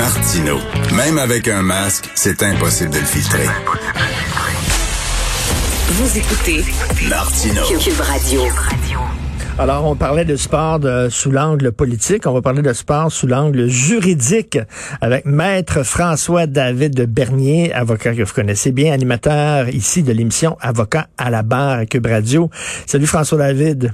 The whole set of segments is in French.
Martino. Même avec un masque, c'est impossible de le filtrer. Vous écoutez Martino. Cube Radio. Alors, on parlait de sport de- sous l'angle politique. On va parler de sport sous l'angle juridique avec Maître François-David de Bernier, avocat que vous connaissez bien, animateur ici de l'émission Avocat à la barre à Cube Radio. Salut François-David.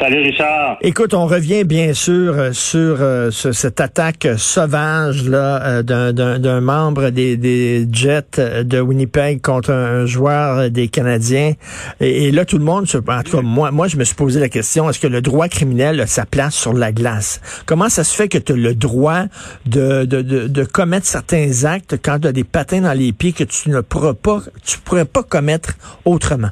Salut Richard. Écoute, on revient bien sûr euh, sur euh, ce- cette attaque sauvage là euh, d'un- membre des, des Jets euh, de Winnipeg contre un, joueur des Canadiens. Et, et là, tout le monde, se, en tout cas moi, moi, je me suis posé la question est-ce que le droit criminel a sa place sur la glace? Comment ça se fait que tu as le droit de, de, de, de commettre certains actes quand tu as des patins dans les pieds que tu ne pourras pas, tu pourrais pas commettre autrement?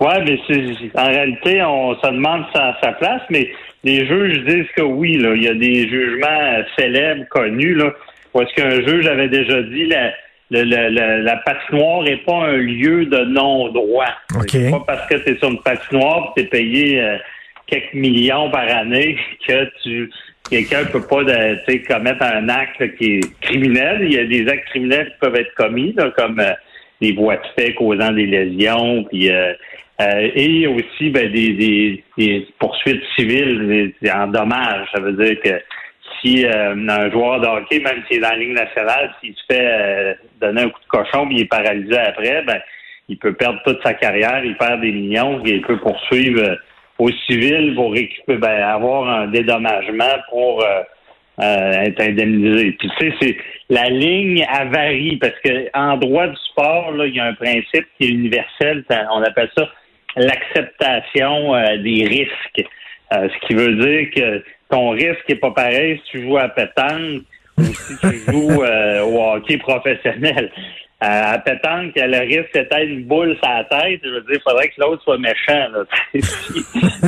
Ouais, mais c'est en réalité, on se demande sa, sa place, mais les juges disent que oui, là, il y a des jugements célèbres, connus, là, où est-ce qu'un juge avait déjà dit la, la, la, la, patinoire n'est pas un lieu de non-droit. OK. C'est pas parce que tu es sur une patinoire tu es payé euh, quelques millions par année que tu quelqu'un peut pas de, commettre un acte qui est criminel. Il y a des actes criminels qui peuvent être commis, là, comme euh, des voies de fait causant des lésions, puis euh, euh, et aussi ben, des, des, des poursuites civiles des- en dommages. Ça veut dire que si euh, un joueur de hockey, même s'il est dans la Ligue nationale, s'il se fait euh, donner un coup de cochon puis il est paralysé après, ben il peut perdre toute sa carrière, il perd des millions, et il peut poursuivre euh, au civil pour récupérer, ben, avoir un dédommagement pour euh, être indemnisé. Puis tu sais, c'est la ligne varie parce que en droit du sport, là, il y a un principe qui est universel, on appelle ça l'acceptation euh, des risques. Euh, ce qui veut dire que ton risque est pas pareil si tu joues à pétanque ou si tu joues euh, au hockey professionnel. Euh, à pétanque, le risque c'était une boule sur la tête. Je veux dire, il faudrait que l'autre soit méchant. Là,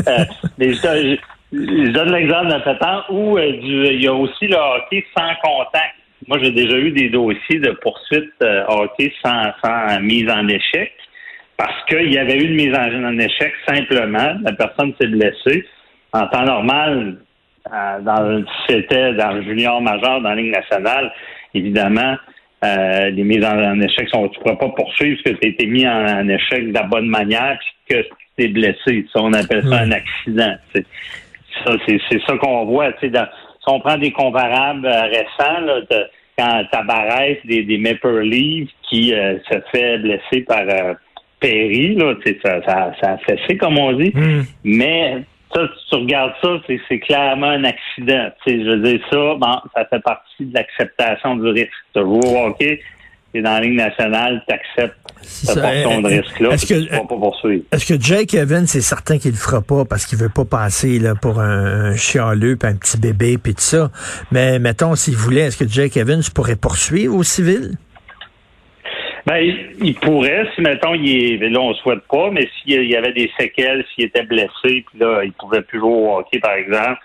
Euh, mais je, je- donne l'exemple d'un pétanque où euh, du- il y a aussi le hockey sans contact. Moi, j'ai déjà eu des dossiers de poursuite euh, hockey sans, sans mise en échec parce qu'il y avait eu une mise en, en échec simplement. La personne s'est blessée. En temps normal, euh, dans, c'était dans le junior majeur, dans la Ligue nationale, évidemment, euh, les mises en, en échec sont. Tu ne pourras pas poursuivre parce que tu as été mis en, en échec de la bonne manière puis que tu t'es blessé. Ça, on appelle ça un accident. Ça, c'est, c'est ça qu'on voit. Dans, si on prend des comparables euh, récents, là, de, quand Tabarès des, des Maple Leafs qui euh, se fait blesser par euh, Perry, là, ça, ça, ça a fessé, comme on dit. Mais ça, si tu regardes ça, c'est, c'est clairement un accident. Je veux dire, ça, bon, ça fait partie de l'acceptation du risque. Tu joues au hockey, tu es dans la Ligue nationale, tu acceptes Ça, de euh, est-ce que-. Est-ce Jake Evans, c'est certain qu'il le fera pas parce qu'il veut pas passer là, pour un, un chialeux, puis un petit bébé, puis tout ça. Mais mettons, s'il voulait, est-ce que Jake Evans pourrait poursuivre au civil? Ben, il, pourrait, si mettons, il est, là, on souhaite pas, mais s'il y avait des séquelles, s'il était blessé, puis là, il pouvait plus jouer au hockey, par exemple,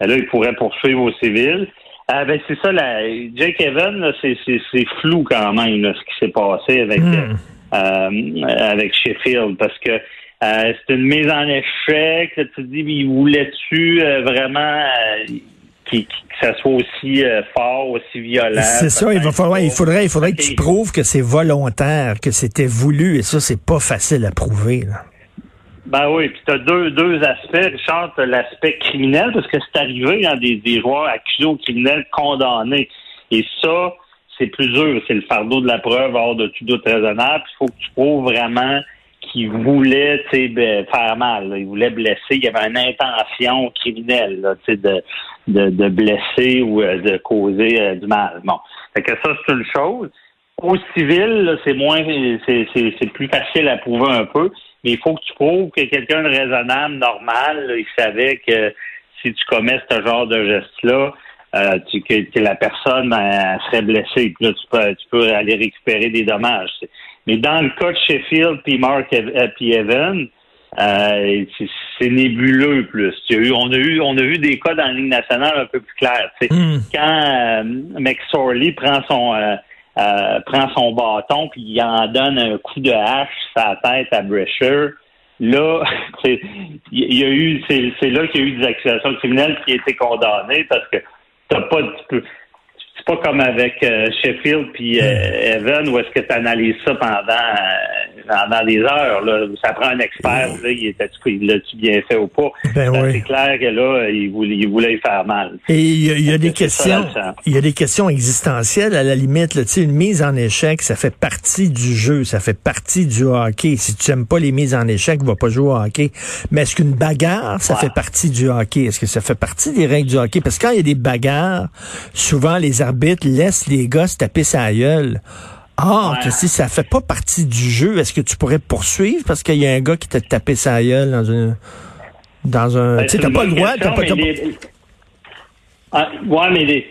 ben là, il pourrait poursuivre au civil. Ah, ben, c'est ça, la, Jake Evans, c'est, flou quand même, là, ce qui s'est passé avec, Hmm. Euh, avec Sheffield, parce que euh, c'est une mise en échec, tu te dis, mais il voulait-tu euh, vraiment euh, qu'il- que ça soit aussi euh, fort, aussi violent? C'est ça, il va falloir, il faudrait, il faudrait que tu prouves que c'est volontaire, que c'était voulu, et ça, c'est pas facile à prouver. Là. Ben oui, puis tu as deux, deux aspects. Richard, tu l'aspect criminel, parce que c'est arrivé dans des, des joueurs accusés au criminel condamnés. Et ça, c'est plus dur. C'est le fardeau de la preuve hors de tout doute raisonnable. Il faut que tu prouves vraiment qu'il voulait ben, faire mal. Il voulait blesser. Il y avait une intention criminelle de, de, de blesser ou euh, de causer euh, du mal. Bon. Fait que ça, c'est une chose. Au civil, c'est moins c'est, plus facile à prouver un peu, mais il faut que tu prouves que quelqu'un de raisonnable, normal, il savait que si tu commets ce genre de geste-là, euh, tu, que, que la personne elle, serait blessée. Puis là, tu peux, tu peux aller récupérer des dommages. Mais dans le cas de Sheffield puis Mark euh, puis Evan, euh, c'est, c'est nébuleux plus. A eu, on a eu, on a vu des cas dans la Ligue nationale un peu plus clairs. Hmm. Quand euh, McSorley prend son euh, euh, prend son bâton puis il en donne un coup de hache la tête à Brescher, là, il y a eu, c'est, c'est là qu'il y a eu des accusations criminelles qui ont été condamnées parce que t'as pas, tu c'est pas comme avec euh, Sheffield puis euh, Evan où est-ce que tu analyses ça pendant pendant des heures. Là. Ça prend un expert, là, il l'a-tu bien fait ou pas? Ben oui. C'est clair que là, il voulait, il voulait faire mal. Et il y a, y a des questions, il y a des questions existentielles à la limite. Là, une mise en échec, ça fait partie du jeu, ça fait partie du hockey. Si tu aimes pas les mises en échec, va pas jouer au hockey. Mais est-ce qu'une bagarre, ça Ouais. fait partie du hockey? Est-ce que ça fait partie des règles du hockey? Parce que quand il y a des bagarres, souvent les arbitres laissent les gars se taper sa gueule. Ah, Ouais. que si ça fait pas partie du jeu, est-ce que tu pourrais poursuivre? Parce qu'il y a un gars qui t'a tapé sa gueule dans une dans un Ben, tu sais t'as pas le droit, t'as pas, les- Ah, ouais, mais les-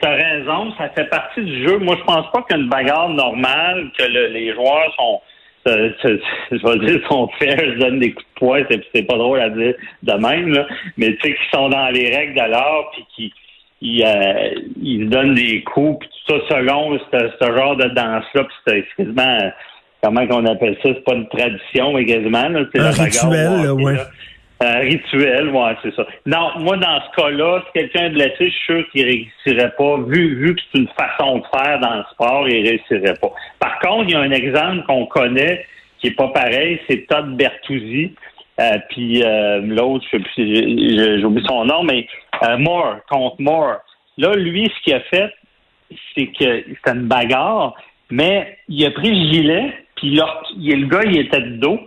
t'as raison, ça fait partie du jeu. Moi, je pense pas qu'une bagarre normale, que le- les joueurs sont, euh, je vais dire, sont fair, se donnent des coups de poing, c'est, c'est pas drôle à dire de même, là, mais tu sais, qu'ils sont dans les règles de l'art, puis qui ils, euh, ils se donnent des coups, puis tout ça selon ce, genre de danse-là, puis c'est quasiment, comment qu'on appelle ça, c'est pas une tradition, mais quasiment, là, c'est Un bagarre rituel, là, ouais. là. Un rituel, ouais, c'est ça. Non, moi, dans ce cas-là, si quelqu'un est blessé, je suis sûr qu'il réussirait pas. Vu, vu que c'est une façon de faire dans le sport, il réussirait pas. Par contre, il y a un exemple qu'on connaît qui est pas pareil, c'est Todd Bertuzzi. Euh, puis euh, l'autre, je sais plus, j'ai- j'ai j'ai oublié son nom, mais euh, Moore, contre Moore. Là, lui, ce qu'il a fait, c'est que c'était une bagarre, mais il a pris le gilet, puis là, il- le gars, il était de dos,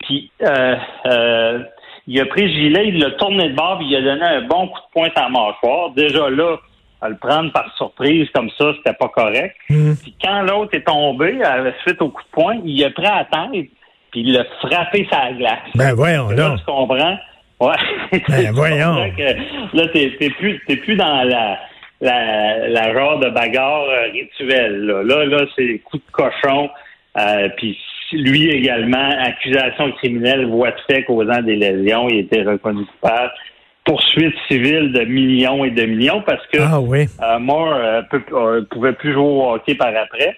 puis euh, euh, il a pris le gilet, il l'a tourné de bord, puis il a donné un bon coup de poing à la mâchoire. Déjà là, à le prendre par surprise comme ça, c'était pas correct. Mhm. Puis quand l'autre est tombé, à- suite au coup de poing, il a pris la tête, puis il l'a frappé sa glace. Ben voyons Là, tu comprends? Ouais. Ben, voyons. que là, t'es, t'es plus, t'es plus dans la, la, la genre de bagarre euh, rituelle. Là, là, là c'est coup de cochon. Euh, puis lui également, accusation criminelle, voie de fait causant des lésions, il été reconnu coupable. Poursuite civile de millions et de millions parce que Ah oui. euh, Moore euh, peut- euh, pouvait plus jouer au hockey par après.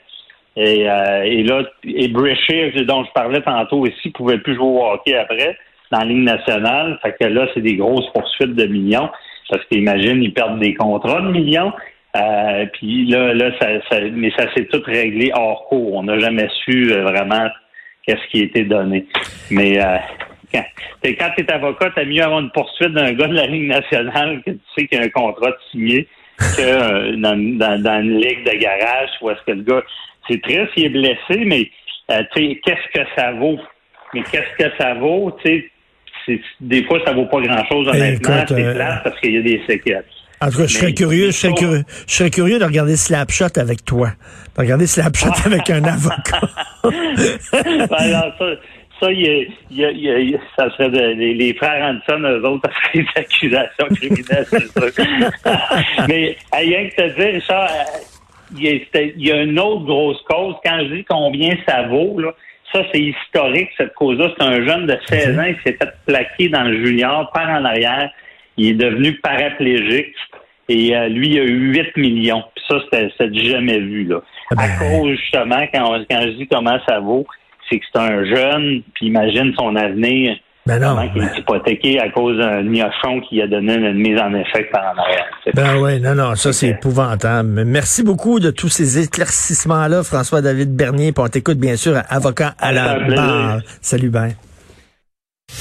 Et, euh, et là, et Brescia, dont je parlais tantôt ici, pouvait plus jouer au hockey après dans la Ligue nationale. Fait que là, c'est des grosses poursuites de millions. Parce qu'imagine, ils perdent des contrats de millions. Euh, puis là, là, ça, ça- mais ça s'est tout réglé hors cours. On n'a jamais su euh, vraiment qu'est-ce qui a été donné. Mais euh, quand t'es quand t'es avocat, t'as mieux avoir une poursuite d'un gars de la Ligue nationale que tu sais qu'il y a un contrat de signé que euh, dans, une ligue de garage où est-ce que le gars c'est triste, il est blessé, mais euh, tu sais, qu'est-ce que ça vaut? Mais qu'est-ce que ça vaut? Tu sais, des fois, ça vaut pas grand-chose, honnêtement. écoute, c'est euh, plate parce qu'il y a des séquelles. En tout cas, je serais curieux, je serais curieux, je serais curieux de regarder Slapshot avec toi. De regarder Slapshot avec un avocat. Ben, non, ça, ça, il y a- il y a- il y a- il y a- ça serait de- les, les frères Hanson, eux autres, ça serait des accusations criminelles, c'est sûr. Mais, rien que te dire, Richard, euh, il y, a, c'était- il y a une autre grosse cause. Quand je dis combien ça vaut, là, ça, c'est historique, cette cause-là. C'est un jeune de 16 ans, il s'est fait plaquer dans le junior, par en arrière. Il est devenu paraplégique. Et euh, lui, il a eu 8 millions. Puis ça, c'était jamais vu. Là. Ah ben. À cause, justement, quand, on- quand je dis comment ça vaut, c'est que c'est un jeune, puis imagine son avenir, Ben non. comment il est hypothéqué à cause d'un gnochon qui a donné une mise en échec par en arrière. Ben oui, non, non, ça c'est épouvantable. Merci beaucoup de tous ces éclaircissements-là, François-David Bernier. Puis on t'écoute bien sûr à avocat à la barre. Salut, ben.